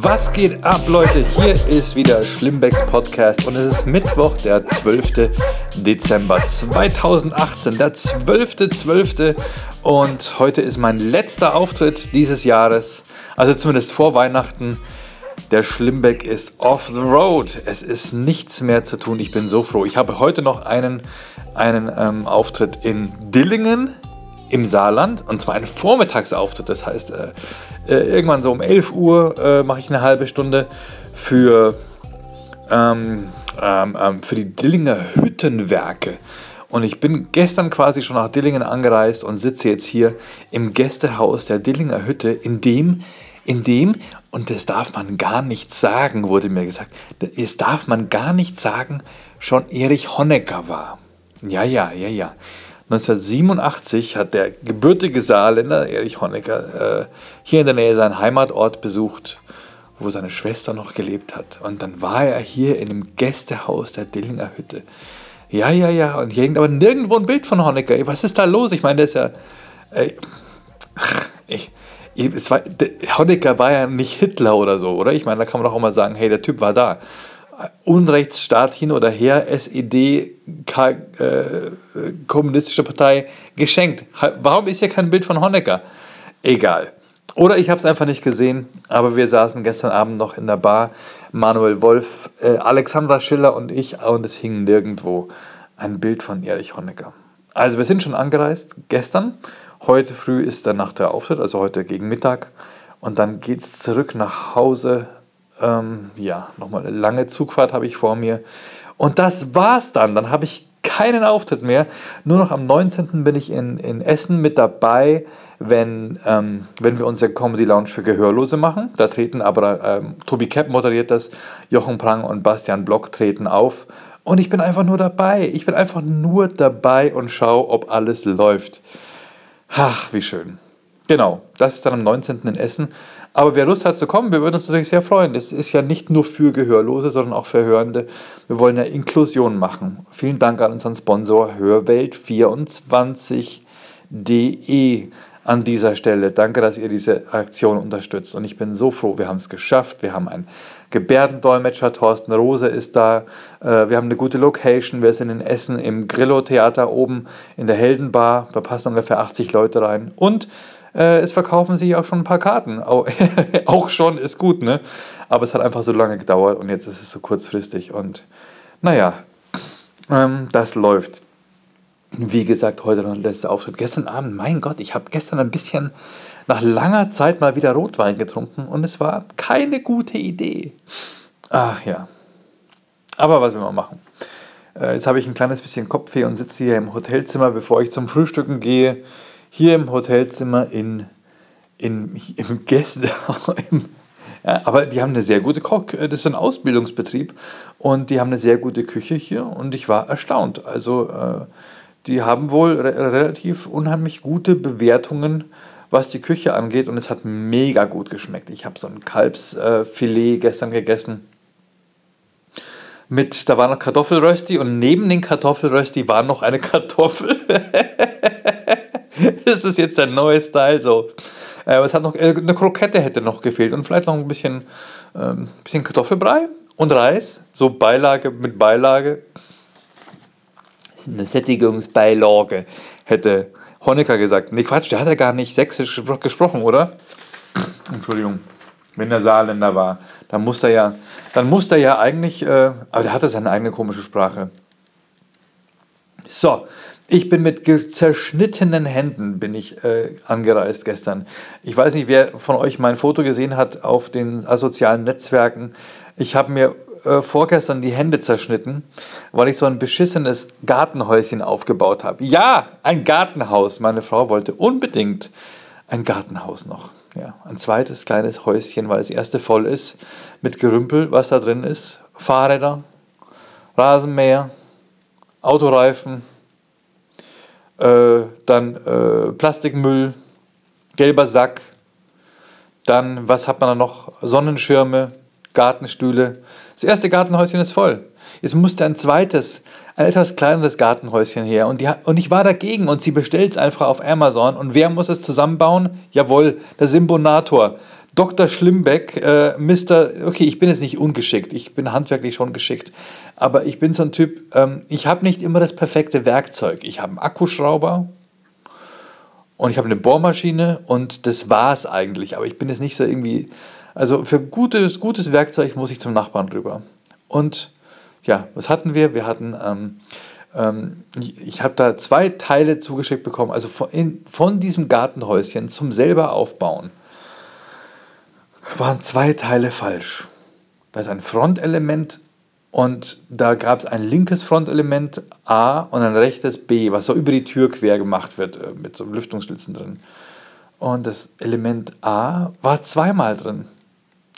Was geht ab, Leute? Hier ist wieder Schlimmbecks Podcast und es ist Mittwoch, der 12. Dezember 2018. Der 12.12. und heute ist mein letzter Auftritt dieses Jahres, also zumindest vor Weihnachten. Der Schlimmbeck ist off the road. Es ist nichts mehr zu tun. Ich bin so froh. Ich habe heute noch einen, einen ähm, Auftritt in Dillingen im Saarland und zwar einen Vormittagsauftritt. Das heißt, äh, irgendwann so um 11 Uhr äh, mache ich eine halbe Stunde für, ähm, ähm, ähm, für die Dillinger Hüttenwerke. Und ich bin gestern quasi schon nach Dillingen angereist und sitze jetzt hier im Gästehaus der Dillinger Hütte, in dem, in dem, und das darf man gar nicht sagen, wurde mir gesagt, das darf man gar nicht sagen, schon Erich Honecker war. Ja, ja, ja, ja. 1987 hat der gebürtige Saarländer Erich Honecker äh, hier in der Nähe seinen Heimatort besucht, wo seine Schwester noch gelebt hat. Und dann war er hier in dem Gästehaus der Dillinger Hütte. Ja, ja, ja. Und hier hängt aber nirgendwo ein Bild von Honecker. Was ist da los? Ich meine, der ist ja. Ey, ich, ich, war, der, Honecker war ja nicht Hitler oder so, oder? Ich meine, da kann man doch auch mal sagen, hey, der Typ war da. Unrechtsstaat hin oder her, SED, K äh, Kommunistische Partei, geschenkt. Warum ist hier kein Bild von Honecker? Egal. Oder ich habe es einfach nicht gesehen, aber wir saßen gestern Abend noch in der Bar, Manuel Wolf, äh, Alexandra Schiller und ich, und es hing nirgendwo ein Bild von Erich Honecker. Also wir sind schon angereist, gestern. Heute früh ist dann nach der Auftritt, also heute gegen Mittag. Und dann geht es zurück nach Hause ähm, ja, nochmal eine lange Zugfahrt habe ich vor mir. Und das war's dann. Dann habe ich keinen Auftritt mehr. Nur noch am 19. bin ich in, in Essen mit dabei, wenn, ähm, wenn wir unsere Comedy Lounge für Gehörlose machen. Da treten aber, ähm, Tobi Kepp moderiert das, Jochen Prang und Bastian Block treten auf. Und ich bin einfach nur dabei. Ich bin einfach nur dabei und schaue, ob alles läuft. Ach, wie schön. Genau, das ist dann am 19. in Essen. Aber wer Lust hat zu kommen, wir würden uns natürlich sehr freuen. Das ist ja nicht nur für Gehörlose, sondern auch für Hörende. Wir wollen ja Inklusion machen. Vielen Dank an unseren Sponsor Hörwelt24.de an dieser Stelle. Danke, dass ihr diese Aktion unterstützt. Und ich bin so froh, wir haben es geschafft. Wir haben einen Gebärdendolmetscher, Thorsten Rose ist da. Äh, wir haben eine gute Location. Wir sind in Essen im Grillo-Theater oben in der Heldenbar. Da passen ungefähr 80 Leute rein. Und äh, es verkaufen sich auch schon ein paar Karten. auch schon ist gut, ne? Aber es hat einfach so lange gedauert und jetzt ist es so kurzfristig. Und naja, ähm, das läuft. Wie gesagt, heute noch ein letzter Auftritt. Gestern Abend, mein Gott, ich habe gestern ein bisschen nach langer Zeit mal wieder Rotwein getrunken und es war keine gute Idee. Ach ja. Aber was will man machen? Äh, jetzt habe ich ein kleines bisschen Kopfweh und sitze hier im Hotelzimmer, bevor ich zum Frühstücken gehe hier im Hotelzimmer in, in, im Gästehaus. Ja, aber die haben eine sehr gute Koch, äh, das ist ein Ausbildungsbetrieb und die haben eine sehr gute Küche hier und ich war erstaunt. Also äh, die haben wohl re relativ unheimlich gute Bewertungen, was die Küche angeht und es hat mega gut geschmeckt. Ich habe so ein Kalbsfilet äh, gestern gegessen. Mit, da war noch Kartoffelrösti und neben den Kartoffelrösti war noch eine Kartoffel. das ist jetzt der neue Style so. Äh, aber es hat noch, äh, eine Krokette hätte noch gefehlt und vielleicht noch ein bisschen, ähm, bisschen Kartoffelbrei und Reis, so Beilage mit Beilage. Eine Sättigungsbeilage, hätte Honecker gesagt. Nee, Quatsch, der hat ja gar nicht sächsisch gesprochen, oder? Entschuldigung, wenn der Saarländer war. Dann muss er ja, dann muss er ja eigentlich, äh, aber der hatte seine eigene komische Sprache. So, ich bin mit zerschnittenen Händen bin ich äh, angereist gestern. Ich weiß nicht, wer von euch mein Foto gesehen hat auf den sozialen Netzwerken. Ich habe mir äh, vorgestern die Hände zerschnitten, weil ich so ein beschissenes Gartenhäuschen aufgebaut habe. Ja, ein Gartenhaus. Meine Frau wollte unbedingt ein Gartenhaus noch. Ja, ein zweites kleines Häuschen, weil das erste voll ist mit Gerümpel, was da drin ist. Fahrräder, Rasenmäher, Autoreifen äh, dann äh, Plastikmüll, gelber Sack, dann, was hat man da noch? Sonnenschirme, Gartenstühle. Das erste Gartenhäuschen ist voll. Es musste ein zweites, ein etwas kleineres Gartenhäuschen her. Und, die, und ich war dagegen und sie bestellt es einfach auf Amazon. Und wer muss es zusammenbauen? Jawohl, der Symbonator. Dr. Schlimbeck, äh, Mr. Okay, ich bin jetzt nicht ungeschickt, ich bin handwerklich schon geschickt, aber ich bin so ein Typ, ähm, ich habe nicht immer das perfekte Werkzeug. Ich habe einen Akkuschrauber und ich habe eine Bohrmaschine und das war es eigentlich, aber ich bin jetzt nicht so irgendwie, also für gutes, gutes Werkzeug muss ich zum Nachbarn rüber. Und ja, was hatten wir? Wir hatten, ähm, ähm, ich, ich habe da zwei Teile zugeschickt bekommen, also von, in, von diesem Gartenhäuschen zum selber aufbauen waren zwei Teile falsch. Da ist ein Frontelement und da gab es ein linkes Frontelement A und ein rechtes B, was so über die Tür quer gemacht wird, äh, mit so Lüftungsschlitzen drin. Und das Element A war zweimal drin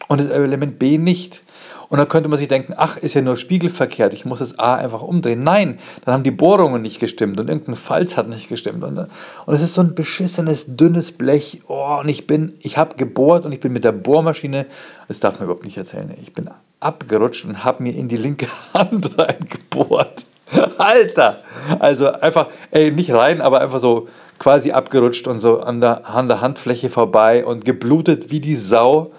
und das Element B nicht. Und dann könnte man sich denken, ach, ist ja nur spiegelverkehrt, ich muss das A einfach umdrehen. Nein, dann haben die Bohrungen nicht gestimmt und irgendein Falz hat nicht gestimmt. Und, und es ist so ein beschissenes, dünnes Blech. Oh, und ich bin, ich habe gebohrt und ich bin mit der Bohrmaschine, das darf man überhaupt nicht erzählen, ich bin abgerutscht und habe mir in die linke Hand reingebohrt. Alter! Also einfach, ey, nicht rein, aber einfach so quasi abgerutscht und so an der, an der Handfläche vorbei und geblutet wie die Sau.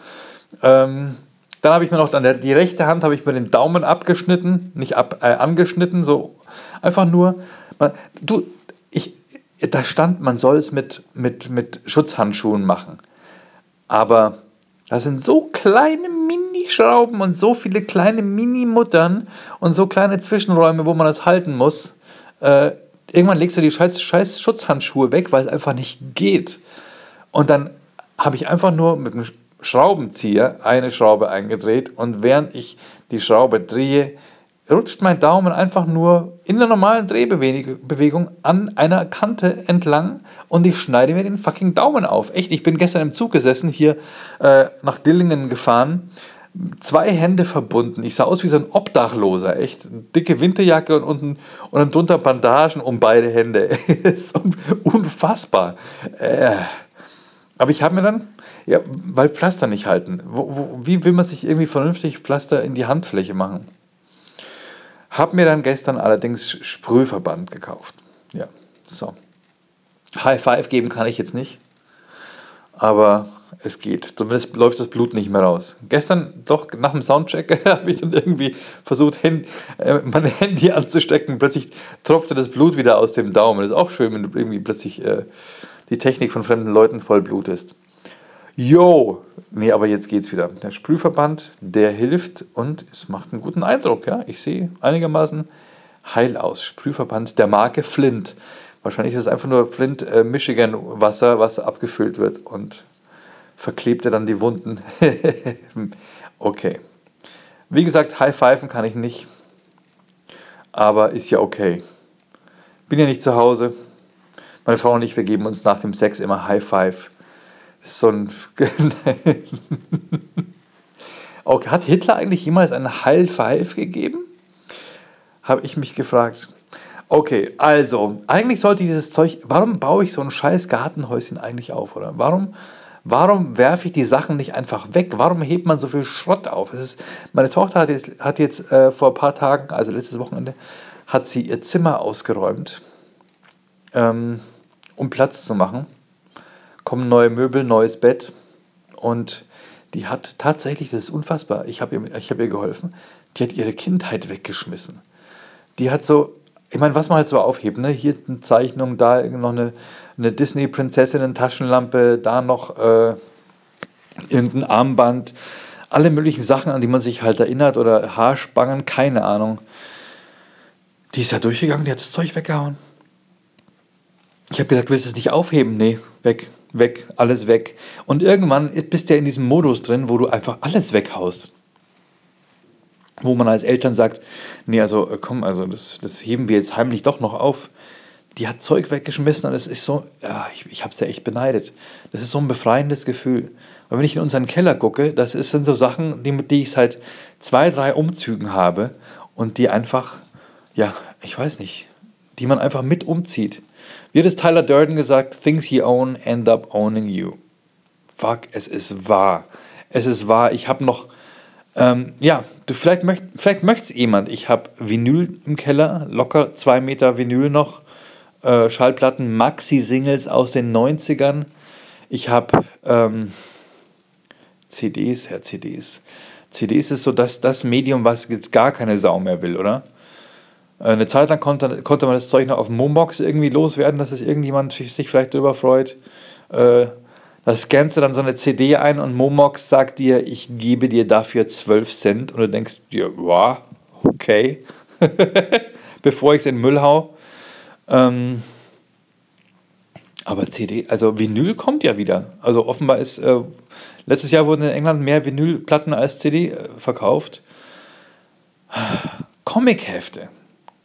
Ähm, dann habe ich mir noch an der, die rechte Hand habe ich mir den Daumen abgeschnitten, nicht ab, äh, angeschnitten, so einfach nur. Man, du, ich, da stand, man soll es mit, mit, mit Schutzhandschuhen machen. Aber da sind so kleine Minischrauben und so viele kleine Mini-Muttern und so kleine Zwischenräume, wo man das halten muss. Äh, irgendwann legst du die scheiß, scheiß Schutzhandschuhe weg, weil es einfach nicht geht. Und dann habe ich einfach nur mit einem Schraubenzieher eine Schraube eingedreht und während ich die Schraube drehe, rutscht mein Daumen einfach nur in der normalen Drehbewegung an einer Kante entlang und ich schneide mir den fucking Daumen auf. Echt, ich bin gestern im Zug gesessen, hier äh, nach Dillingen gefahren, zwei Hände verbunden. Ich sah aus wie so ein Obdachloser, echt. Dicke Winterjacke und unten und dann drunter Bandagen um beide Hände. unfassbar. Äh. Aber ich habe mir dann, ja, weil Pflaster nicht halten. Wo, wo, wie will man sich irgendwie vernünftig Pflaster in die Handfläche machen? Hab mir dann gestern allerdings Sprühverband gekauft. Ja, so. High Five geben kann ich jetzt nicht, aber es geht. Zumindest läuft das Blut nicht mehr raus. Gestern, doch nach dem Soundcheck, habe ich dann irgendwie versucht, Hand, äh, mein Handy anzustecken. Plötzlich tropfte das Blut wieder aus dem Daumen. Das ist auch schön, wenn du irgendwie plötzlich äh, die Technik von fremden Leuten voll blutest. Yo! Nee, aber jetzt geht's wieder. Der Sprühverband, der hilft und es macht einen guten Eindruck. Ja? Ich sehe einigermaßen heil aus. Sprühverband der Marke Flint. Wahrscheinlich ist es einfach nur Flint äh, Michigan Wasser, was abgefüllt wird und verklebt er dann die Wunden. okay. Wie gesagt, High Pfeifen kann ich nicht, aber ist ja okay. Bin ja nicht zu Hause, meine Frau und ich, wir geben uns nach dem Sex immer High Five. So ein. okay, hat Hitler eigentlich jemals einen Five gegeben? Habe ich mich gefragt. Okay, also, eigentlich sollte dieses Zeug. Warum baue ich so ein scheiß Gartenhäuschen eigentlich auf, oder? Warum, warum werfe ich die Sachen nicht einfach weg? Warum hebt man so viel Schrott auf? Ist, meine Tochter hat jetzt, hat jetzt äh, vor ein paar Tagen, also letztes Wochenende, hat sie ihr Zimmer ausgeräumt ähm, um Platz zu machen. Kommen neue Möbel, neues Bett und die hat tatsächlich, das ist unfassbar, ich habe ihr, hab ihr geholfen, die hat ihre Kindheit weggeschmissen. Die hat so, ich meine, was man halt so aufhebt, ne? hier eine Zeichnung, da noch eine, eine Disney-Prinzessinnen-Taschenlampe, da noch äh, irgendein Armband, alle möglichen Sachen, an die man sich halt erinnert oder Haarspangen, keine Ahnung. Die ist ja durchgegangen, die hat das Zeug weggehauen. Ich habe gesagt, willst du es nicht aufheben? Nee, weg, weg, alles weg. Und irgendwann bist du ja in diesem Modus drin, wo du einfach alles weghaust. Wo man als Eltern sagt, nee, also äh, komm, also das, das heben wir jetzt heimlich doch noch auf. Die hat Zeug weggeschmissen und es ist so, ja, ich, ich habe es ja echt beneidet. Das ist so ein befreiendes Gefühl. Und wenn ich in unseren Keller gucke, das sind so Sachen, die, die ich seit zwei, drei Umzügen habe und die einfach, ja, ich weiß nicht, die man einfach mit umzieht. Wie hat es Tyler Durden gesagt? Things you own end up owning you. Fuck, es ist wahr. Es ist wahr. Ich habe noch, ähm, ja, du, vielleicht, möcht, vielleicht möchte es jemand. Ich habe Vinyl im Keller, locker zwei Meter Vinyl noch, äh, Schallplatten, Maxi-Singles aus den 90ern. Ich habe ähm, CDs, Herr CDs. CDs ist so das, das Medium, was jetzt gar keine Sau mehr will, oder? Äh, eine Zeit lang konnte, konnte man das Zeug noch auf Momox irgendwie loswerden, dass es irgendjemand sich vielleicht darüber freut. Äh, da scannst du dann so eine CD ein und Momox sagt dir, ich gebe dir dafür 12 Cent. Und du denkst dir, wow, okay. Bevor ich es in den Müll hau. Ähm, aber CD, also Vinyl kommt ja wieder. Also offenbar ist, äh, letztes Jahr wurden in England mehr Vinylplatten als CD äh, verkauft. Comic-Hefte.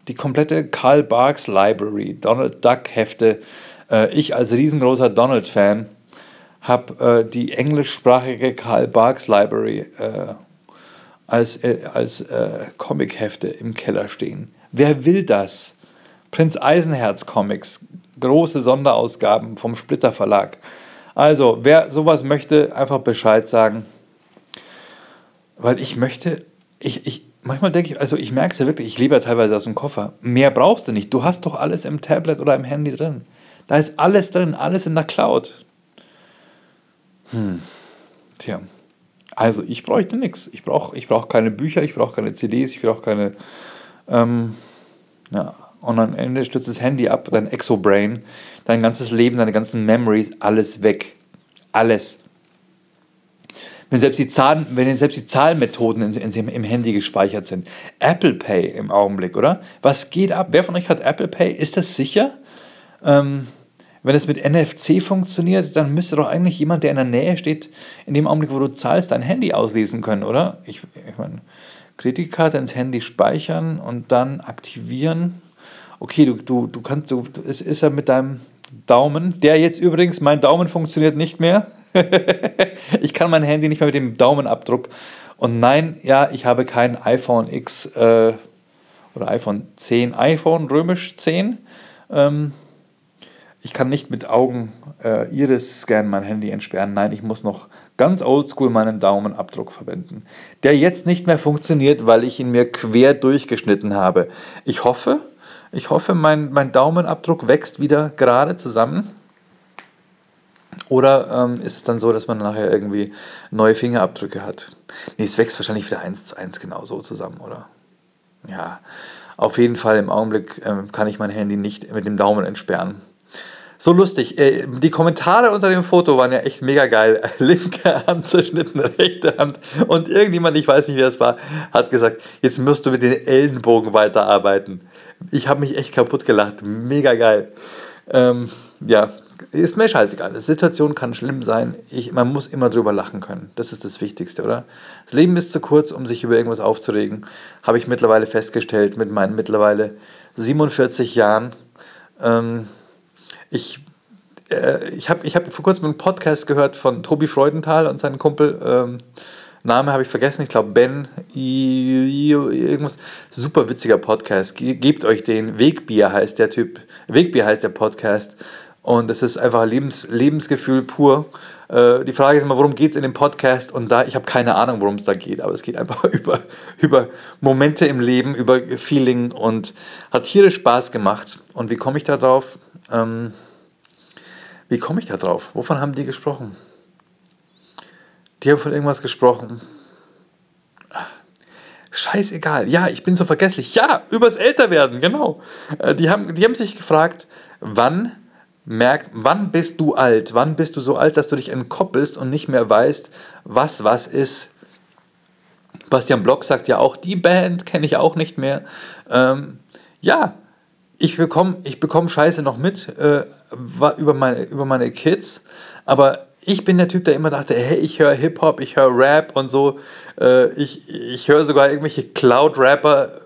Die komplette Karl Barks Library, Donald Duck Hefte. Äh, ich als riesengroßer Donald-Fan habe äh, die englischsprachige Karl Barks Library äh, als, äh, als äh, Comic-Hefte im Keller stehen. Wer will das? Prinz Eisenherz Comics, große Sonderausgaben vom Splitter Verlag. Also, wer sowas möchte, einfach Bescheid sagen. Weil ich möchte, ich, ich, manchmal denke ich, also ich merke es ja wirklich, ich lebe ja teilweise aus dem Koffer. Mehr brauchst du nicht. Du hast doch alles im Tablet oder im Handy drin. Da ist alles drin, alles in der Cloud. Hm. Tja. Also ich bräuchte nichts. Ich brauche ich brauch keine Bücher, ich brauche keine CDs, ich brauche keine. Ähm, ja. Und am Ende stürzt das Handy ab, dein Exobrain, dein ganzes Leben, deine ganzen Memories, alles weg. Alles. Wenn selbst die, Zahlen, wenn selbst die Zahlmethoden in, in, im Handy gespeichert sind. Apple Pay im Augenblick, oder? Was geht ab? Wer von euch hat Apple Pay? Ist das sicher? Ähm, wenn es mit NFC funktioniert, dann müsste doch eigentlich jemand, der in der Nähe steht, in dem Augenblick, wo du zahlst, dein Handy auslesen können, oder? Ich, ich meine, Kreditkarte ins Handy speichern und dann aktivieren. Okay, du, du, du kannst, du, es ist ja mit deinem Daumen, der jetzt übrigens, mein Daumen funktioniert nicht mehr. ich kann mein Handy nicht mehr mit dem Daumenabdruck. Und nein, ja, ich habe kein iPhone X äh, oder iPhone 10, iPhone römisch 10. Ähm, ich kann nicht mit Augen äh, Iris-Scan mein Handy entsperren. Nein, ich muss noch ganz oldschool meinen Daumenabdruck verwenden. Der jetzt nicht mehr funktioniert, weil ich ihn mir quer durchgeschnitten habe. Ich hoffe, ich hoffe, mein, mein Daumenabdruck wächst wieder gerade zusammen. Oder ähm, ist es dann so, dass man nachher irgendwie neue Fingerabdrücke hat? Nee, es wächst wahrscheinlich wieder eins zu eins genau so zusammen, oder? Ja, auf jeden Fall im Augenblick ähm, kann ich mein Handy nicht mit dem Daumen entsperren. So lustig. Äh, die Kommentare unter dem Foto waren ja echt mega geil. Linke Hand zerschnitten, rechte Hand. Und irgendjemand, ich weiß nicht, wer es war, hat gesagt, jetzt musst du mit den Ellenbogen weiterarbeiten. Ich habe mich echt kaputt gelacht. Mega geil. Ähm, ja, ist mir scheißegal. Die Situation kann schlimm sein. Ich, man muss immer drüber lachen können. Das ist das Wichtigste, oder? Das Leben ist zu kurz, um sich über irgendwas aufzuregen. Habe ich mittlerweile festgestellt mit meinen mittlerweile 47 Jahren. Ähm, ich, äh, ich habe ich hab vor kurzem einen Podcast gehört von Tobi Freudenthal und seinem Kumpel. Ähm, Name habe ich vergessen, ich glaube Ben, irgendwas. Super witziger Podcast. Gebt euch den. Wegbier heißt der Typ. Wegbier heißt der Podcast. Und es ist einfach Lebens, Lebensgefühl pur. Äh, die Frage ist immer, worum geht es in dem Podcast? Und da, ich habe keine Ahnung, worum es da geht, aber es geht einfach über, über Momente im Leben, über Feeling und hat tierisch Spaß gemacht. Und wie komme ich da drauf? Ähm, wie komme ich da drauf? Wovon haben die gesprochen? Die haben von irgendwas gesprochen. Scheißegal. Ja, ich bin so vergesslich. Ja, übers Älterwerden, genau. Äh, die haben, die haben sich gefragt, wann merkt, wann bist du alt? Wann bist du so alt, dass du dich entkoppelst und nicht mehr weißt, was was ist? Bastian Block sagt ja auch, die Band kenne ich auch nicht mehr. Ähm, ja, ich bekomme ich bekomm Scheiße noch mit äh, über, meine, über meine Kids, aber ich bin der Typ, der immer dachte, hey, ich höre Hip-Hop, ich höre Rap und so. Äh, ich ich höre sogar irgendwelche Cloud-Rapper.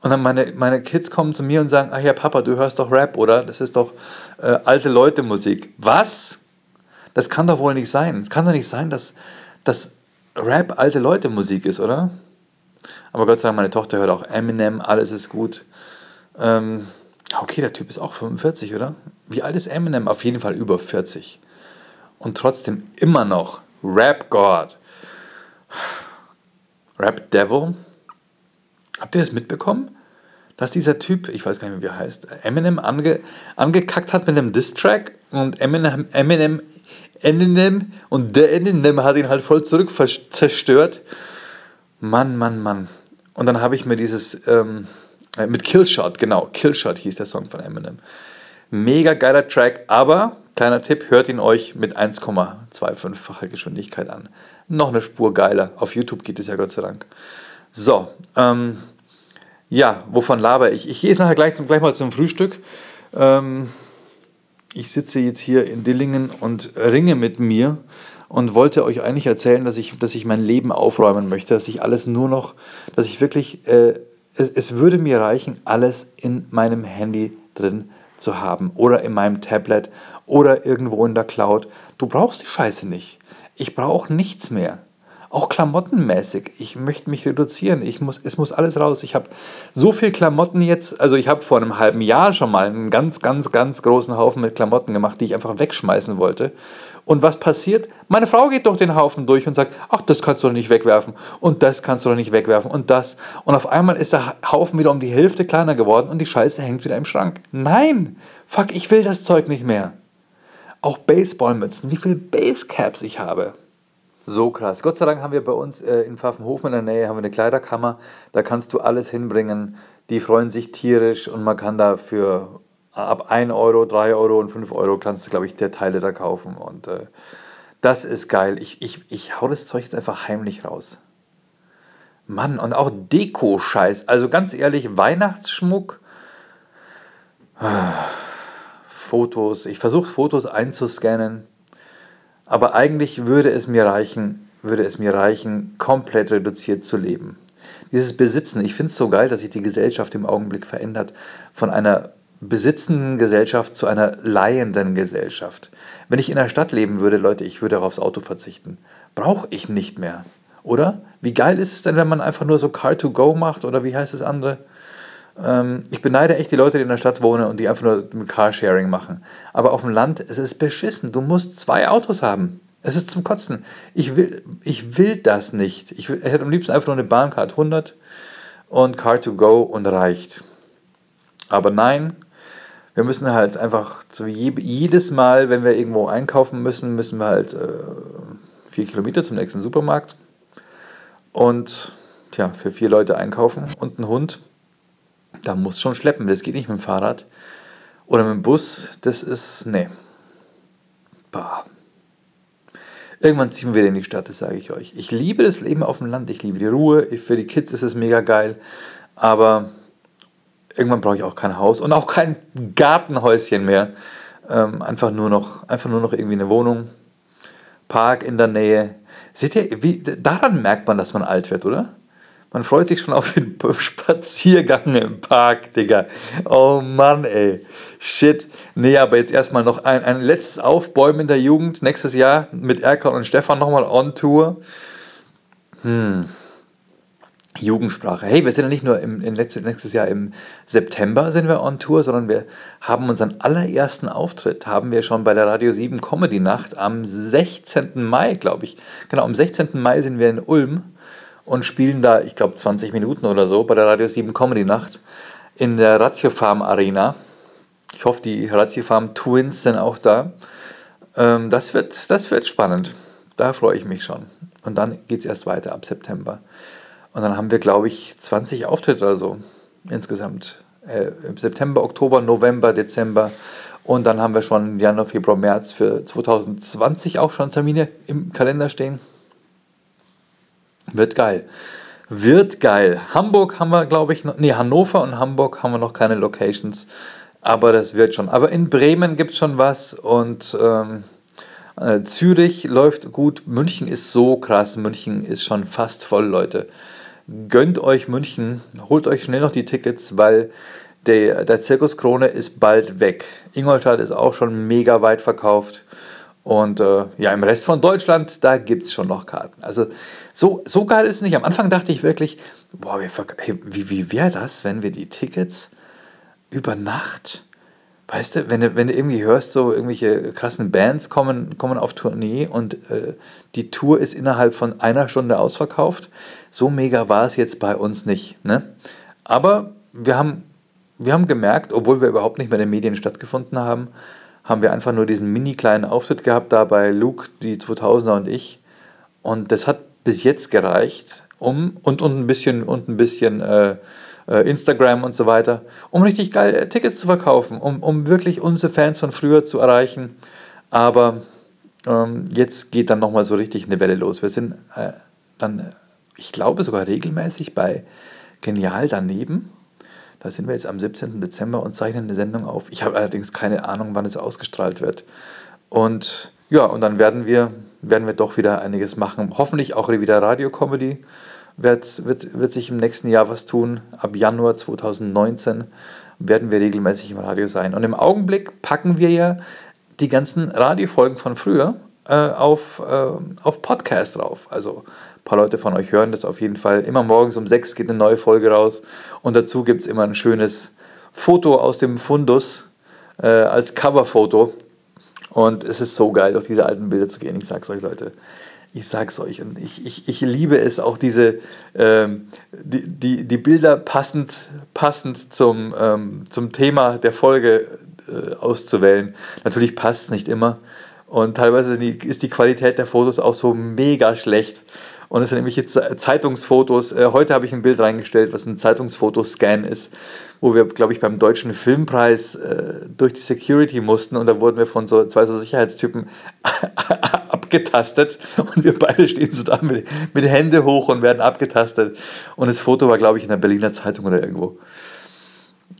Und dann meine, meine Kids kommen zu mir und sagen, ach ja, Papa, du hörst doch Rap, oder? Das ist doch äh, alte Leute Musik. Was? Das kann doch wohl nicht sein. Es kann doch nicht sein, dass, dass Rap alte Leute Musik ist, oder? Aber Gott sei Dank, meine Tochter hört auch Eminem, alles ist gut. Ähm, okay, der Typ ist auch 45, oder? Wie alt ist Eminem? Auf jeden Fall über 40. Und trotzdem immer noch Rap God. Rap Devil. Habt ihr das mitbekommen? Dass dieser Typ, ich weiß gar nicht mehr, wie er heißt, Eminem ange, angekackt hat mit einem Diss-Track und Eminem, Eminem Eminem und der Eminem hat ihn halt voll zurück zerstört. Mann, Mann, Mann. Und dann habe ich mir dieses, ähm, äh, mit Killshot, genau, Killshot hieß der Song von Eminem. Mega geiler Track, aber kleiner Tipp, hört ihn euch mit 1,25-facher Geschwindigkeit an. Noch eine Spur geiler. Auf YouTube geht es ja Gott sei Dank. So, ähm, ja, wovon laber ich? Ich gehe jetzt nachher gleich, zum, gleich mal zum Frühstück. Ähm, ich sitze jetzt hier in Dillingen und ringe mit mir und wollte euch eigentlich erzählen, dass ich, dass ich mein Leben aufräumen möchte, dass ich alles nur noch, dass ich wirklich, äh, es, es würde mir reichen, alles in meinem Handy drin zu haben oder in meinem Tablet oder irgendwo in der Cloud. Du brauchst die Scheiße nicht. Ich brauche nichts mehr. Auch klamottenmäßig. Ich möchte mich reduzieren. Ich muss, es muss alles raus. Ich habe so viel Klamotten jetzt. Also ich habe vor einem halben Jahr schon mal einen ganz, ganz, ganz großen Haufen mit Klamotten gemacht, die ich einfach wegschmeißen wollte. Und was passiert? Meine Frau geht durch den Haufen durch und sagt, ach, das kannst du doch nicht wegwerfen und das kannst du doch nicht wegwerfen und das. Und auf einmal ist der Haufen wieder um die Hälfte kleiner geworden und die Scheiße hängt wieder im Schrank. Nein, fuck, ich will das Zeug nicht mehr. Auch Baseballmützen, wie viele Basecaps ich habe. So krass. Gott sei Dank haben wir bei uns äh, in Pfaffenhofen in der Nähe haben wir eine Kleiderkammer. Da kannst du alles hinbringen. Die freuen sich tierisch und man kann da für ab 1 Euro, 3 Euro und 5 Euro kannst du, glaube ich, der Teile da kaufen. Und äh, das ist geil. Ich, ich, ich hau das Zeug jetzt einfach heimlich raus. Mann, und auch Deko-Scheiß. Also ganz ehrlich, Weihnachtsschmuck. Fotos. Ich versuche Fotos einzuscannen. Aber eigentlich würde es mir reichen, würde es mir reichen, komplett reduziert zu leben. Dieses Besitzen, ich finde es so geil, dass sich die Gesellschaft im Augenblick verändert von einer besitzenden Gesellschaft zu einer leihenden Gesellschaft. Wenn ich in der Stadt leben würde, Leute, ich würde aufs Auto verzichten. Brauche ich nicht mehr. Oder? Wie geil ist es denn, wenn man einfach nur so Car-to-Go macht oder wie heißt das andere? Ähm, ich beneide echt die Leute, die in der Stadt wohnen und die einfach nur Carsharing machen. Aber auf dem Land, es ist beschissen. Du musst zwei Autos haben. Es ist zum Kotzen. Ich will, ich will das nicht. Ich, will, ich hätte am liebsten einfach nur eine Bahncard 100 und Car2Go und reicht. Aber nein, wir müssen halt einfach so jedes Mal, wenn wir irgendwo einkaufen müssen, müssen wir halt äh, vier Kilometer zum nächsten Supermarkt und tja, für vier Leute einkaufen und einen Hund da muss schon schleppen. Das geht nicht mit dem Fahrrad. Oder mit dem Bus. Das ist. Nee. Bah. Irgendwann ziehen wir in die Stadt, das sage ich euch. Ich liebe das Leben auf dem Land. Ich liebe die Ruhe. Für die Kids ist es mega geil. Aber irgendwann brauche ich auch kein Haus und auch kein Gartenhäuschen mehr. Ähm, einfach, nur noch, einfach nur noch irgendwie eine Wohnung. Park in der Nähe. Seht ihr, wie, daran merkt man, dass man alt wird, oder? Man freut sich schon auf den Spaziergang im Park, Digga. Oh Mann, ey. Shit. Nee, aber jetzt erstmal noch ein, ein letztes Aufbäumen der Jugend. Nächstes Jahr mit Erkan und Stefan nochmal on Tour. Hm. Jugendsprache. Hey, wir sind ja nicht nur im, im letztes, nächstes Jahr im September sind wir on Tour, sondern wir haben unseren allerersten Auftritt, haben wir schon bei der Radio 7 Comedy Nacht am 16. Mai, glaube ich. Genau, am 16. Mai sind wir in Ulm und spielen da, ich glaube, 20 Minuten oder so bei der Radio 7 Comedy Nacht in der Ratio Farm Arena. Ich hoffe, die Ratio Farm Twins sind auch da. Ähm, das, wird, das wird spannend. Da freue ich mich schon. Und dann geht es erst weiter ab September. Und dann haben wir, glaube ich, 20 Auftritte oder so insgesamt. Äh, September, Oktober, November, Dezember. Und dann haben wir schon Januar, Februar, März für 2020 auch schon Termine im Kalender stehen. Wird geil. Wird geil. Hamburg haben wir, glaube ich, noch, nee, Hannover und Hamburg haben wir noch keine Locations, aber das wird schon. Aber in Bremen gibt es schon was und ähm, äh, Zürich läuft gut. München ist so krass. München ist schon fast voll, Leute. Gönnt euch München, holt euch schnell noch die Tickets, weil der, der Zirkus Krone ist bald weg. Ingolstadt ist auch schon mega weit verkauft. Und äh, ja, im Rest von Deutschland, da gibt es schon noch Karten. Also so, so geil ist es nicht. Am Anfang dachte ich wirklich, boah, wie, wie, wie wäre das, wenn wir die Tickets über Nacht, weißt du, wenn du, wenn du irgendwie hörst, so irgendwelche krassen Bands kommen, kommen auf Tournee und äh, die Tour ist innerhalb von einer Stunde ausverkauft. So mega war es jetzt bei uns nicht. Ne? Aber wir haben, wir haben gemerkt, obwohl wir überhaupt nicht mehr in den Medien stattgefunden haben, haben wir einfach nur diesen mini kleinen Auftritt gehabt, da bei Luke, die 2000er und ich. Und das hat bis jetzt gereicht, um und, und ein bisschen, und ein bisschen äh, äh Instagram und so weiter, um richtig geil äh, Tickets zu verkaufen, um, um wirklich unsere Fans von früher zu erreichen. Aber ähm, jetzt geht dann nochmal so richtig eine Welle los. Wir sind äh, dann, ich glaube, sogar regelmäßig bei Genial daneben. Da sind wir jetzt am 17. Dezember und zeichnen eine Sendung auf. Ich habe allerdings keine Ahnung, wann es ausgestrahlt wird. Und ja, und dann werden wir, werden wir doch wieder einiges machen. Hoffentlich auch wieder Radio-Comedy. Wird, wird, wird sich im nächsten Jahr was tun. Ab Januar 2019 werden wir regelmäßig im Radio sein. Und im Augenblick packen wir ja die ganzen Radiofolgen von früher äh, auf, äh, auf Podcast drauf. Also ein paar Leute von euch hören das auf jeden Fall. Immer morgens um sechs geht eine neue Folge raus und dazu gibt es immer ein schönes Foto aus dem Fundus äh, als Coverfoto. Und es ist so geil, durch diese alten Bilder zu gehen. Ich sag's euch, Leute. Ich sag's euch. Und ich, ich, ich liebe es auch, diese ähm, die, die, die Bilder passend, passend zum, ähm, zum Thema der Folge äh, auszuwählen. Natürlich passt es nicht immer. Und teilweise ist die Qualität der Fotos auch so mega schlecht. Und es sind nämlich jetzt Zeitungsfotos. Äh, heute habe ich ein Bild reingestellt, was ein Zeitungsfotoscan ist, wo wir, glaube ich, beim Deutschen Filmpreis äh, durch die Security mussten und da wurden wir von so zwei so Sicherheitstypen abgetastet und wir beide stehen so da mit, mit Hände hoch und werden abgetastet. Und das Foto war, glaube ich, in der Berliner Zeitung oder irgendwo.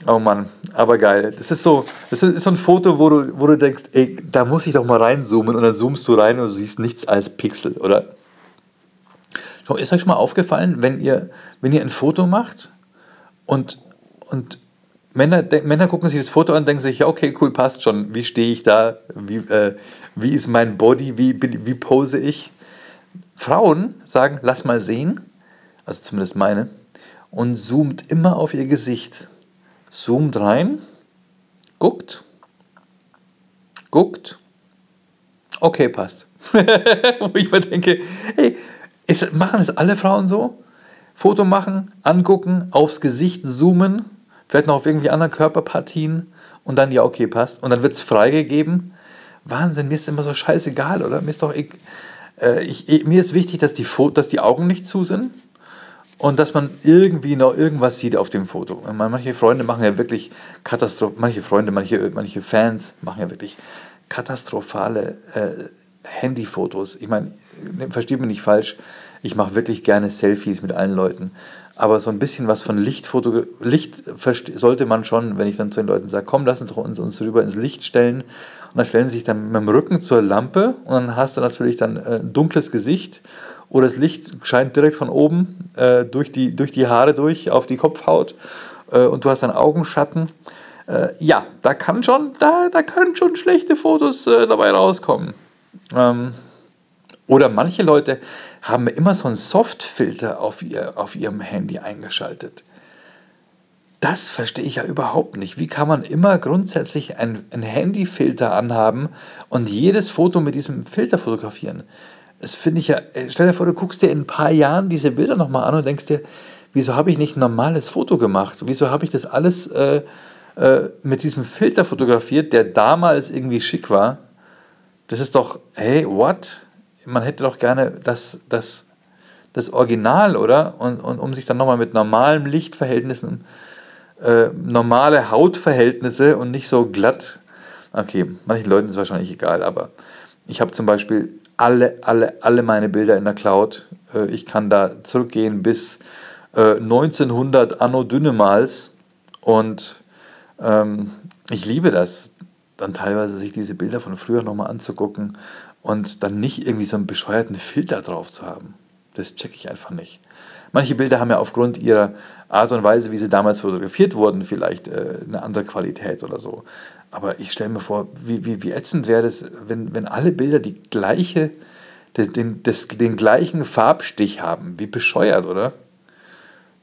Oh Mann, aber geil. Das ist so, das ist so ein Foto, wo du, wo du denkst, ey, da muss ich doch mal reinzoomen und dann zoomst du rein und du siehst nichts als Pixel, oder? Ist euch schon mal aufgefallen, wenn ihr, wenn ihr ein Foto macht und, und Männer, Männer gucken sich das Foto an und denken sich, ja, okay, cool, passt schon. Wie stehe ich da? Wie, äh, wie ist mein Body? Wie, wie pose ich? Frauen sagen, lass mal sehen, also zumindest meine, und zoomt immer auf ihr Gesicht zoomt rein, guckt, guckt, okay, passt. Wo ich mir denke, hey, ist, machen es alle Frauen so? Foto machen, angucken, aufs Gesicht zoomen, vielleicht noch auf irgendwie andere Körperpartien und dann, ja, okay, passt. Und dann wird es freigegeben. Wahnsinn, mir ist immer so scheißegal, oder? Mir ist doch, ich, äh, ich, mir ist wichtig, dass die, dass die Augen nicht zu sind und dass man irgendwie noch irgendwas sieht auf dem Foto. Manche Freunde machen ja wirklich katastrophale, manche Freunde, manche, manche Fans machen ja wirklich katastrophale äh, Handyfotos. Ich meine, ne, versteht mich nicht falsch, ich mache wirklich gerne Selfies mit allen Leuten. Aber so ein bisschen was von Lichtfoto, Licht sollte man schon, wenn ich dann zu den Leuten sage, komm, lass uns uns, rüber ins Licht stellen. Und dann stellen sie sich dann mit dem Rücken zur Lampe und dann hast du natürlich dann äh, ein dunkles Gesicht oder das Licht scheint direkt von oben äh, durch, die, durch die Haare durch auf die Kopfhaut äh, und du hast dann Augenschatten. Äh, ja, da kann schon, da, da können schon schlechte Fotos äh, dabei rauskommen. Ähm, oder manche Leute haben immer so einen Softfilter auf, ihr, auf ihrem Handy eingeschaltet. Das verstehe ich ja überhaupt nicht. Wie kann man immer grundsätzlich einen Handyfilter anhaben und jedes Foto mit diesem Filter fotografieren? Das finde ich ja, äh, stell dir vor, du guckst dir in ein paar Jahren diese Bilder nochmal an und denkst dir, wieso habe ich nicht ein normales Foto gemacht? Wieso habe ich das alles äh, äh, mit diesem Filter fotografiert, der damals irgendwie schick war? Das ist doch, hey, what? Man hätte doch gerne das, das, das Original, oder? Und, und um sich dann nochmal mit normalen Lichtverhältnissen, äh, normale Hautverhältnisse und nicht so glatt. Okay, manchen Leuten ist es wahrscheinlich egal, aber ich habe zum Beispiel alle, alle, alle meine Bilder in der Cloud. Äh, ich kann da zurückgehen bis 1900 äh, Anno Dünnemals und ähm, ich liebe das, dann teilweise sich diese Bilder von früher nochmal anzugucken und dann nicht irgendwie so einen bescheuerten Filter drauf zu haben. Das checke ich einfach nicht. Manche Bilder haben ja aufgrund ihrer Art und Weise, wie sie damals fotografiert wurden, vielleicht äh, eine andere Qualität oder so. Aber ich stelle mir vor, wie, wie, wie ätzend wäre das, wenn, wenn alle Bilder die gleiche, den, das, den gleichen Farbstich haben. Wie bescheuert, oder?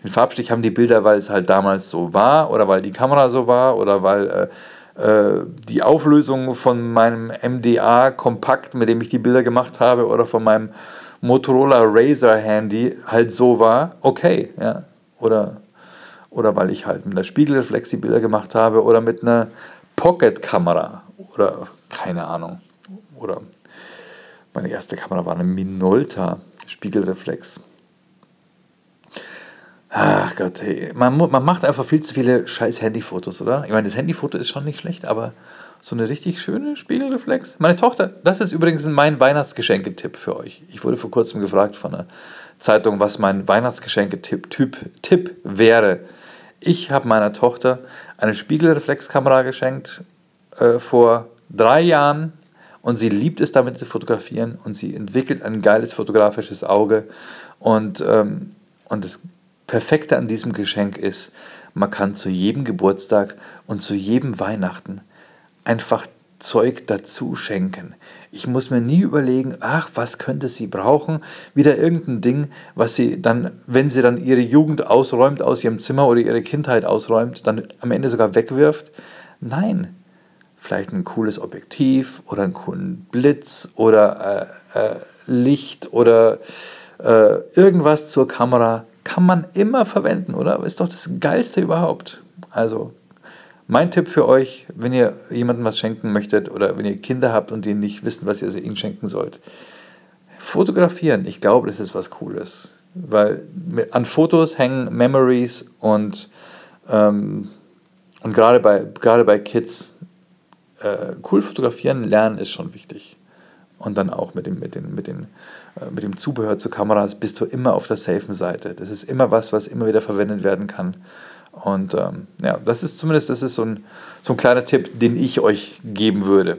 Den Farbstich haben die Bilder, weil es halt damals so war oder weil die Kamera so war oder weil äh, äh, die Auflösung von meinem MDA kompakt, mit dem ich die Bilder gemacht habe, oder von meinem Motorola Razer Handy halt so war. Okay, ja. Oder, oder weil ich halt mit einer Spiegelreflex die Bilder gemacht habe oder mit einer Pocket-Kamera oder keine Ahnung. Oder meine erste Kamera war eine Minolta Spiegelreflex. Ach Gott, hey. Man, man macht einfach viel zu viele scheiß Handyfotos, oder? Ich meine, das Handyfoto ist schon nicht schlecht, aber so eine richtig schöne Spiegelreflex. Meine Tochter, das ist übrigens mein Weihnachtsgeschenketipp für euch. Ich wurde vor kurzem gefragt von einer Zeitung, was mein Weihnachtsgeschenketipp Typ, Tipp wäre. Ich habe meiner Tochter eine Spiegelreflexkamera geschenkt äh, vor drei Jahren und sie liebt es damit zu fotografieren und sie entwickelt ein geiles fotografisches Auge und, ähm, und das Perfekte an diesem Geschenk ist, man kann zu jedem Geburtstag und zu jedem Weihnachten einfach Zeug dazu schenken. Ich muss mir nie überlegen, ach, was könnte sie brauchen? Wieder irgendein Ding, was sie dann, wenn sie dann ihre Jugend ausräumt aus ihrem Zimmer oder ihre Kindheit ausräumt, dann am Ende sogar wegwirft. Nein, vielleicht ein cooles Objektiv oder einen coolen Blitz oder äh, äh, Licht oder äh, irgendwas zur Kamera kann man immer verwenden, oder? Ist doch das Geilste überhaupt. Also mein Tipp für euch, wenn ihr jemandem was schenken möchtet oder wenn ihr Kinder habt und die nicht wissen, was ihr ihnen schenken sollt, fotografieren. Ich glaube, das ist was Cooles. Weil an Fotos hängen Memories und, ähm, und gerade bei, gerade bei Kids, äh, cool fotografieren lernen ist schon wichtig. Und dann auch mit dem, mit, den, mit, den, äh, mit dem Zubehör zu Kameras bist du immer auf der safen Seite. Das ist immer was, was immer wieder verwendet werden kann. Und ähm, ja, das ist zumindest das ist so, ein, so ein kleiner Tipp, den ich euch geben würde.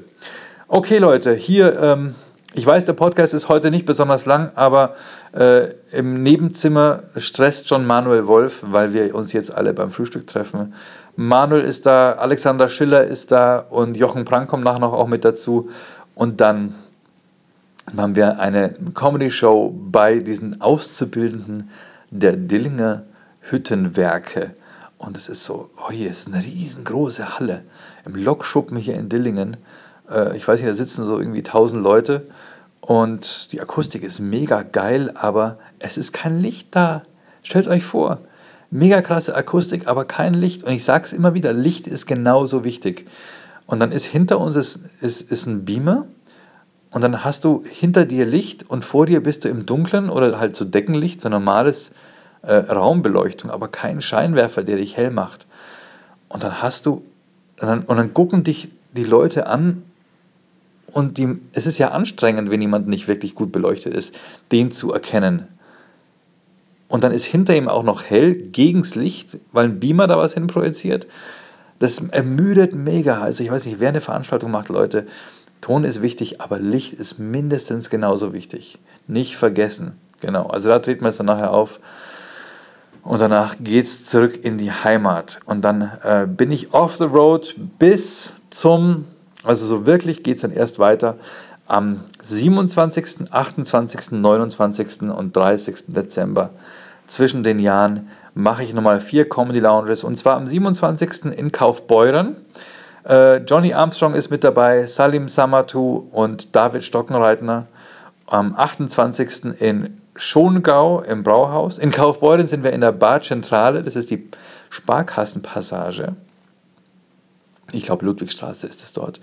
Okay, Leute, hier, ähm, ich weiß, der Podcast ist heute nicht besonders lang, aber äh, im Nebenzimmer stresst schon Manuel Wolf, weil wir uns jetzt alle beim Frühstück treffen. Manuel ist da, Alexander Schiller ist da und Jochen Prank kommt nachher noch auch mit dazu. Und dann haben wir eine Comedy-Show bei diesen Auszubildenden der Dillinger Hüttenwerke. Und es ist so, oh hier ist eine riesengroße Halle im Lokschuppen hier in Dillingen. Äh, ich weiß nicht, da sitzen so irgendwie tausend Leute und die Akustik ist mega geil, aber es ist kein Licht da. Stellt euch vor, mega krasse Akustik, aber kein Licht. Und ich sage es immer wieder, Licht ist genauso wichtig. Und dann ist hinter uns ist, ist, ist ein Beamer und dann hast du hinter dir Licht und vor dir bist du im Dunkeln oder halt so Deckenlicht, so normales äh, Raumbeleuchtung, aber kein Scheinwerfer, der dich hell macht. Und dann hast du, und dann, und dann gucken dich die Leute an und die, es ist ja anstrengend, wenn jemand nicht wirklich gut beleuchtet ist, den zu erkennen. Und dann ist hinter ihm auch noch hell gegens Licht, weil ein Beamer da was hinprojiziert. Das ermüdet mega. Also ich weiß nicht, wer eine Veranstaltung macht, Leute, Ton ist wichtig, aber Licht ist mindestens genauso wichtig. Nicht vergessen. Genau, also da treten wir es dann nachher auf. Und danach geht es zurück in die Heimat. Und dann äh, bin ich off the road bis zum, also so wirklich geht es dann erst weiter am 27., 28., 29. und 30. Dezember. Zwischen den Jahren mache ich nochmal vier Comedy Lounges und zwar am 27. in Kaufbeuren. Äh, Johnny Armstrong ist mit dabei, Salim Samatu und David Stockenreitner. Am 28. in Schongau im Brauhaus. In Kaufbeuren sind wir in der Barzentrale, das ist die Sparkassenpassage. Ich glaube, Ludwigstraße ist es dort.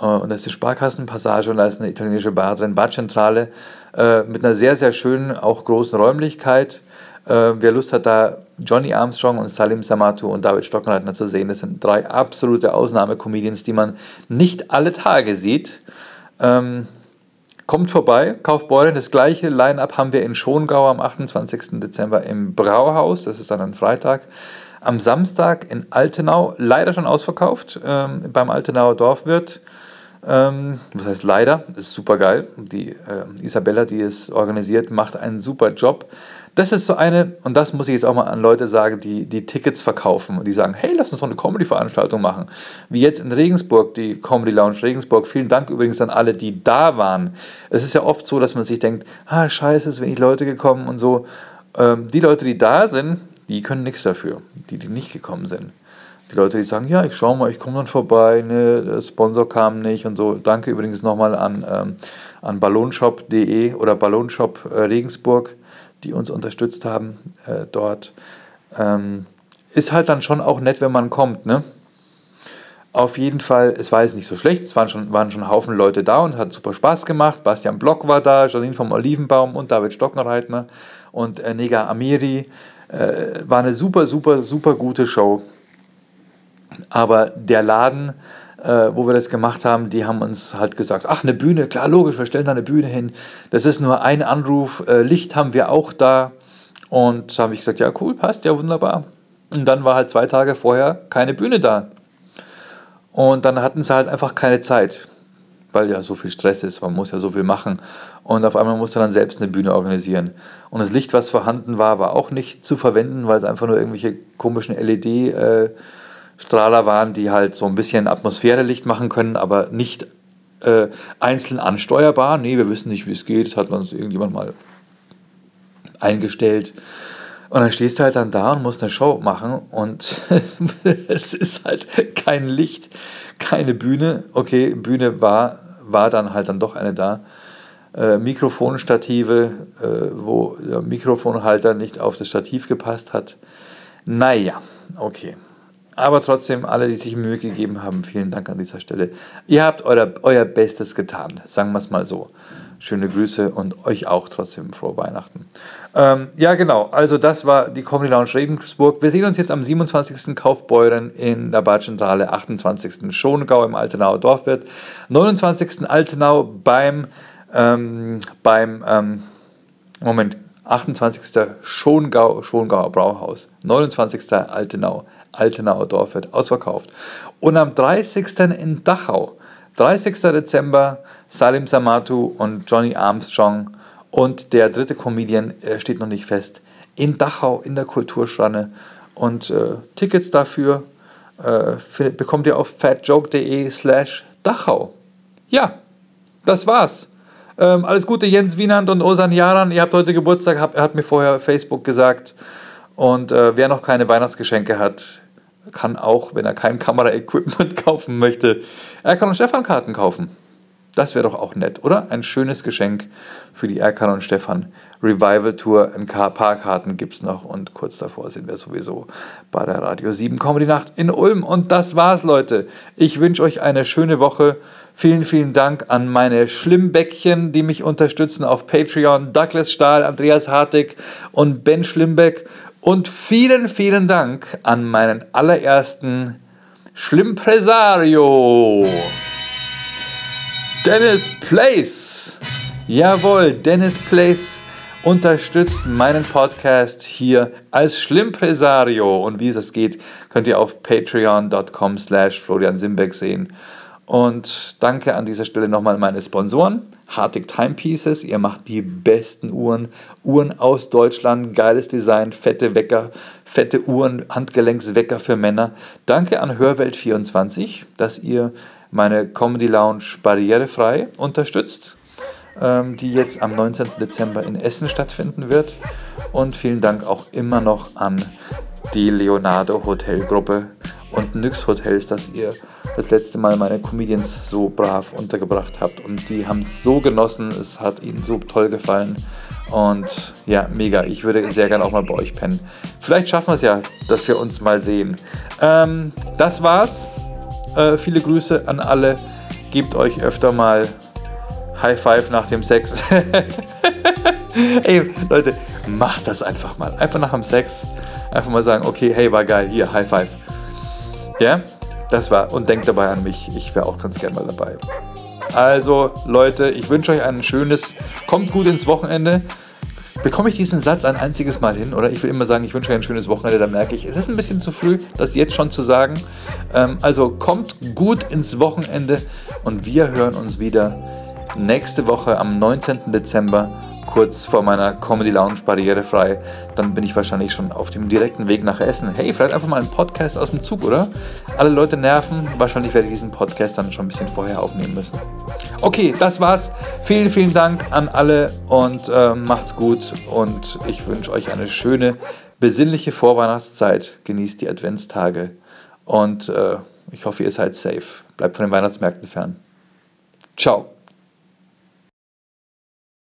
Äh, und das ist die Sparkassenpassage und da ist eine italienische Bar drin, Barzentrale, äh, mit einer sehr, sehr schönen, auch großen Räumlichkeit. Äh, wer Lust hat, da Johnny Armstrong und Salim Samatu und David Stockenreitner zu sehen, das sind drei absolute Ausnahmecomedians, die man nicht alle Tage sieht. Ähm, Kommt vorbei, Kaufbeuren, das gleiche Line-Up haben wir in Schongau am 28. Dezember im Brauhaus, das ist dann ein Freitag. Am Samstag in Altenau, leider schon ausverkauft, ähm, beim Altenauer Dorfwirt. Ähm, was heißt leider? Ist super geil. Die äh, Isabella, die es organisiert, macht einen super Job. Das ist so eine, und das muss ich jetzt auch mal an Leute sagen, die die Tickets verkaufen und die sagen, hey, lass uns doch eine Comedy-Veranstaltung machen. Wie jetzt in Regensburg, die Comedy Lounge Regensburg. Vielen Dank übrigens an alle, die da waren. Es ist ja oft so, dass man sich denkt, ah, scheiße, es sind wenig Leute gekommen und so. Ähm, die Leute, die da sind, die können nichts dafür, die, die nicht gekommen sind. Die Leute, die sagen, ja, ich schau mal, ich komme dann vorbei, ne, der Sponsor kam nicht und so. Danke übrigens nochmal an, ähm, an ballonshop.de oder Ballonshop äh, Regensburg die uns unterstützt haben äh, dort. Ähm, ist halt dann schon auch nett, wenn man kommt. Ne? Auf jeden Fall, es war jetzt nicht so schlecht, es waren schon, waren schon Haufen Leute da und hat super Spaß gemacht. Bastian Block war da, Janine vom Olivenbaum und David Stocknerreitner und äh, Nega Amiri. Äh, war eine super, super, super gute Show. Aber der Laden, äh, wo wir das gemacht haben, die haben uns halt gesagt, ach, eine Bühne, klar, logisch, wir stellen da eine Bühne hin. Das ist nur ein Anruf, äh, Licht haben wir auch da. Und da habe ich gesagt, ja, cool, passt, ja, wunderbar. Und dann war halt zwei Tage vorher keine Bühne da. Und dann hatten sie halt einfach keine Zeit, weil ja so viel Stress ist, man muss ja so viel machen. Und auf einmal musste dann selbst eine Bühne organisieren. Und das Licht, was vorhanden war, war auch nicht zu verwenden, weil es einfach nur irgendwelche komischen LED-Strahler waren, die halt so ein bisschen Atmosphärelicht machen können, aber nicht äh, einzeln ansteuerbar. Nee, wir wissen nicht, wie es geht. Das hat uns irgendjemand mal eingestellt. Und dann stehst du halt dann da und musst eine Show machen und es ist halt kein Licht, keine Bühne. Okay, Bühne war, war dann halt dann doch eine da. Äh, Mikrofonstative, äh, wo der Mikrofonhalter nicht auf das Stativ gepasst hat. Naja, okay. Aber trotzdem, alle, die sich Mühe gegeben haben, vielen Dank an dieser Stelle. Ihr habt euer, euer Bestes getan, sagen wir es mal so. Schöne Grüße und euch auch trotzdem frohe Weihnachten. Ähm, ja, genau. Also, das war die Comedy Lounge Regensburg. Wir sehen uns jetzt am 27. Kaufbeuren in der Badzentrale, 28. Schongau im Altenauer Dorfwirt, 29. Altenau beim, ähm, beim ähm, Moment, 28. Schongau, Schongauer Brauhaus, 29. Altenau, Altenauer Dorfwirt, ausverkauft. Und am 30. in Dachau, 30. Dezember, Salim Samatu und Johnny Armstrong und der dritte Comedian äh, steht noch nicht fest, in Dachau in der Kulturschranne. Und äh, Tickets dafür äh, findet, bekommt ihr auf fatjoke.de slash Dachau. Ja, das war's. Ähm, alles Gute, Jens Wienand und Osan Jaran. Ihr habt heute Geburtstag, hab, hat mir vorher Facebook gesagt. Und äh, wer noch keine Weihnachtsgeschenke hat, kann auch, wenn er kein Kameraequipment kaufen möchte, er kann Stefan Karten kaufen. Das wäre doch auch nett, oder? Ein schönes Geschenk für die Erkan und Stefan Revival Tour. Ein paar Karten gibt es noch und kurz davor sind wir sowieso bei der Radio 7 Comedy Nacht in Ulm. Und das war's, Leute. Ich wünsche euch eine schöne Woche. Vielen, vielen Dank an meine Schlimmbäckchen, die mich unterstützen auf Patreon. Douglas Stahl, Andreas Hartig und Ben Schlimmbeck. Und vielen, vielen Dank an meinen allerersten Schlimmpresario. Dennis Place. Jawohl, Dennis Place unterstützt meinen Podcast hier als Schlimmpresario. Und wie das geht, könnt ihr auf patreon.com slash Florian Simbeck sehen. Und danke an dieser Stelle nochmal meine Sponsoren. Hartig Timepieces, ihr macht die besten Uhren. Uhren aus Deutschland, geiles Design, fette Wecker, fette Uhren, Handgelenkswecker für Männer. Danke an Hörwelt24, dass ihr meine Comedy Lounge barrierefrei unterstützt, ähm, die jetzt am 19. Dezember in Essen stattfinden wird. Und vielen Dank auch immer noch an die Leonardo Hotelgruppe und Nyx Hotels, dass ihr das letzte Mal meine Comedians so brav untergebracht habt. Und die haben es so genossen, es hat ihnen so toll gefallen. Und ja, mega. Ich würde sehr gerne auch mal bei euch pennen. Vielleicht schaffen wir es ja, dass wir uns mal sehen. Ähm, das war's. Äh, viele Grüße an alle. Gebt euch öfter mal High Five nach dem Sex. Ey, Leute, macht das einfach mal. Einfach nach dem Sex. Einfach mal sagen, okay, hey, war geil, hier, High Five. Ja, das war. Und denkt dabei an mich. Ich wäre auch ganz gerne mal dabei. Also, Leute, ich wünsche euch ein schönes, kommt gut ins Wochenende. Bekomme ich diesen Satz ein einziges Mal hin? Oder ich will immer sagen, ich wünsche euch ein schönes Wochenende, da merke ich, es ist ein bisschen zu früh, das jetzt schon zu sagen. Ähm, also kommt gut ins Wochenende und wir hören uns wieder nächste Woche am 19. Dezember kurz vor meiner Comedy Lounge barrierefrei. Dann bin ich wahrscheinlich schon auf dem direkten Weg nach Essen. Hey, vielleicht einfach mal einen Podcast aus dem Zug, oder? Alle Leute nerven. Wahrscheinlich werde ich diesen Podcast dann schon ein bisschen vorher aufnehmen müssen. Okay, das war's. Vielen, vielen Dank an alle und äh, macht's gut. Und ich wünsche euch eine schöne, besinnliche Vorweihnachtszeit. Genießt die Adventstage und äh, ich hoffe, ihr seid safe. Bleibt von den Weihnachtsmärkten fern. Ciao.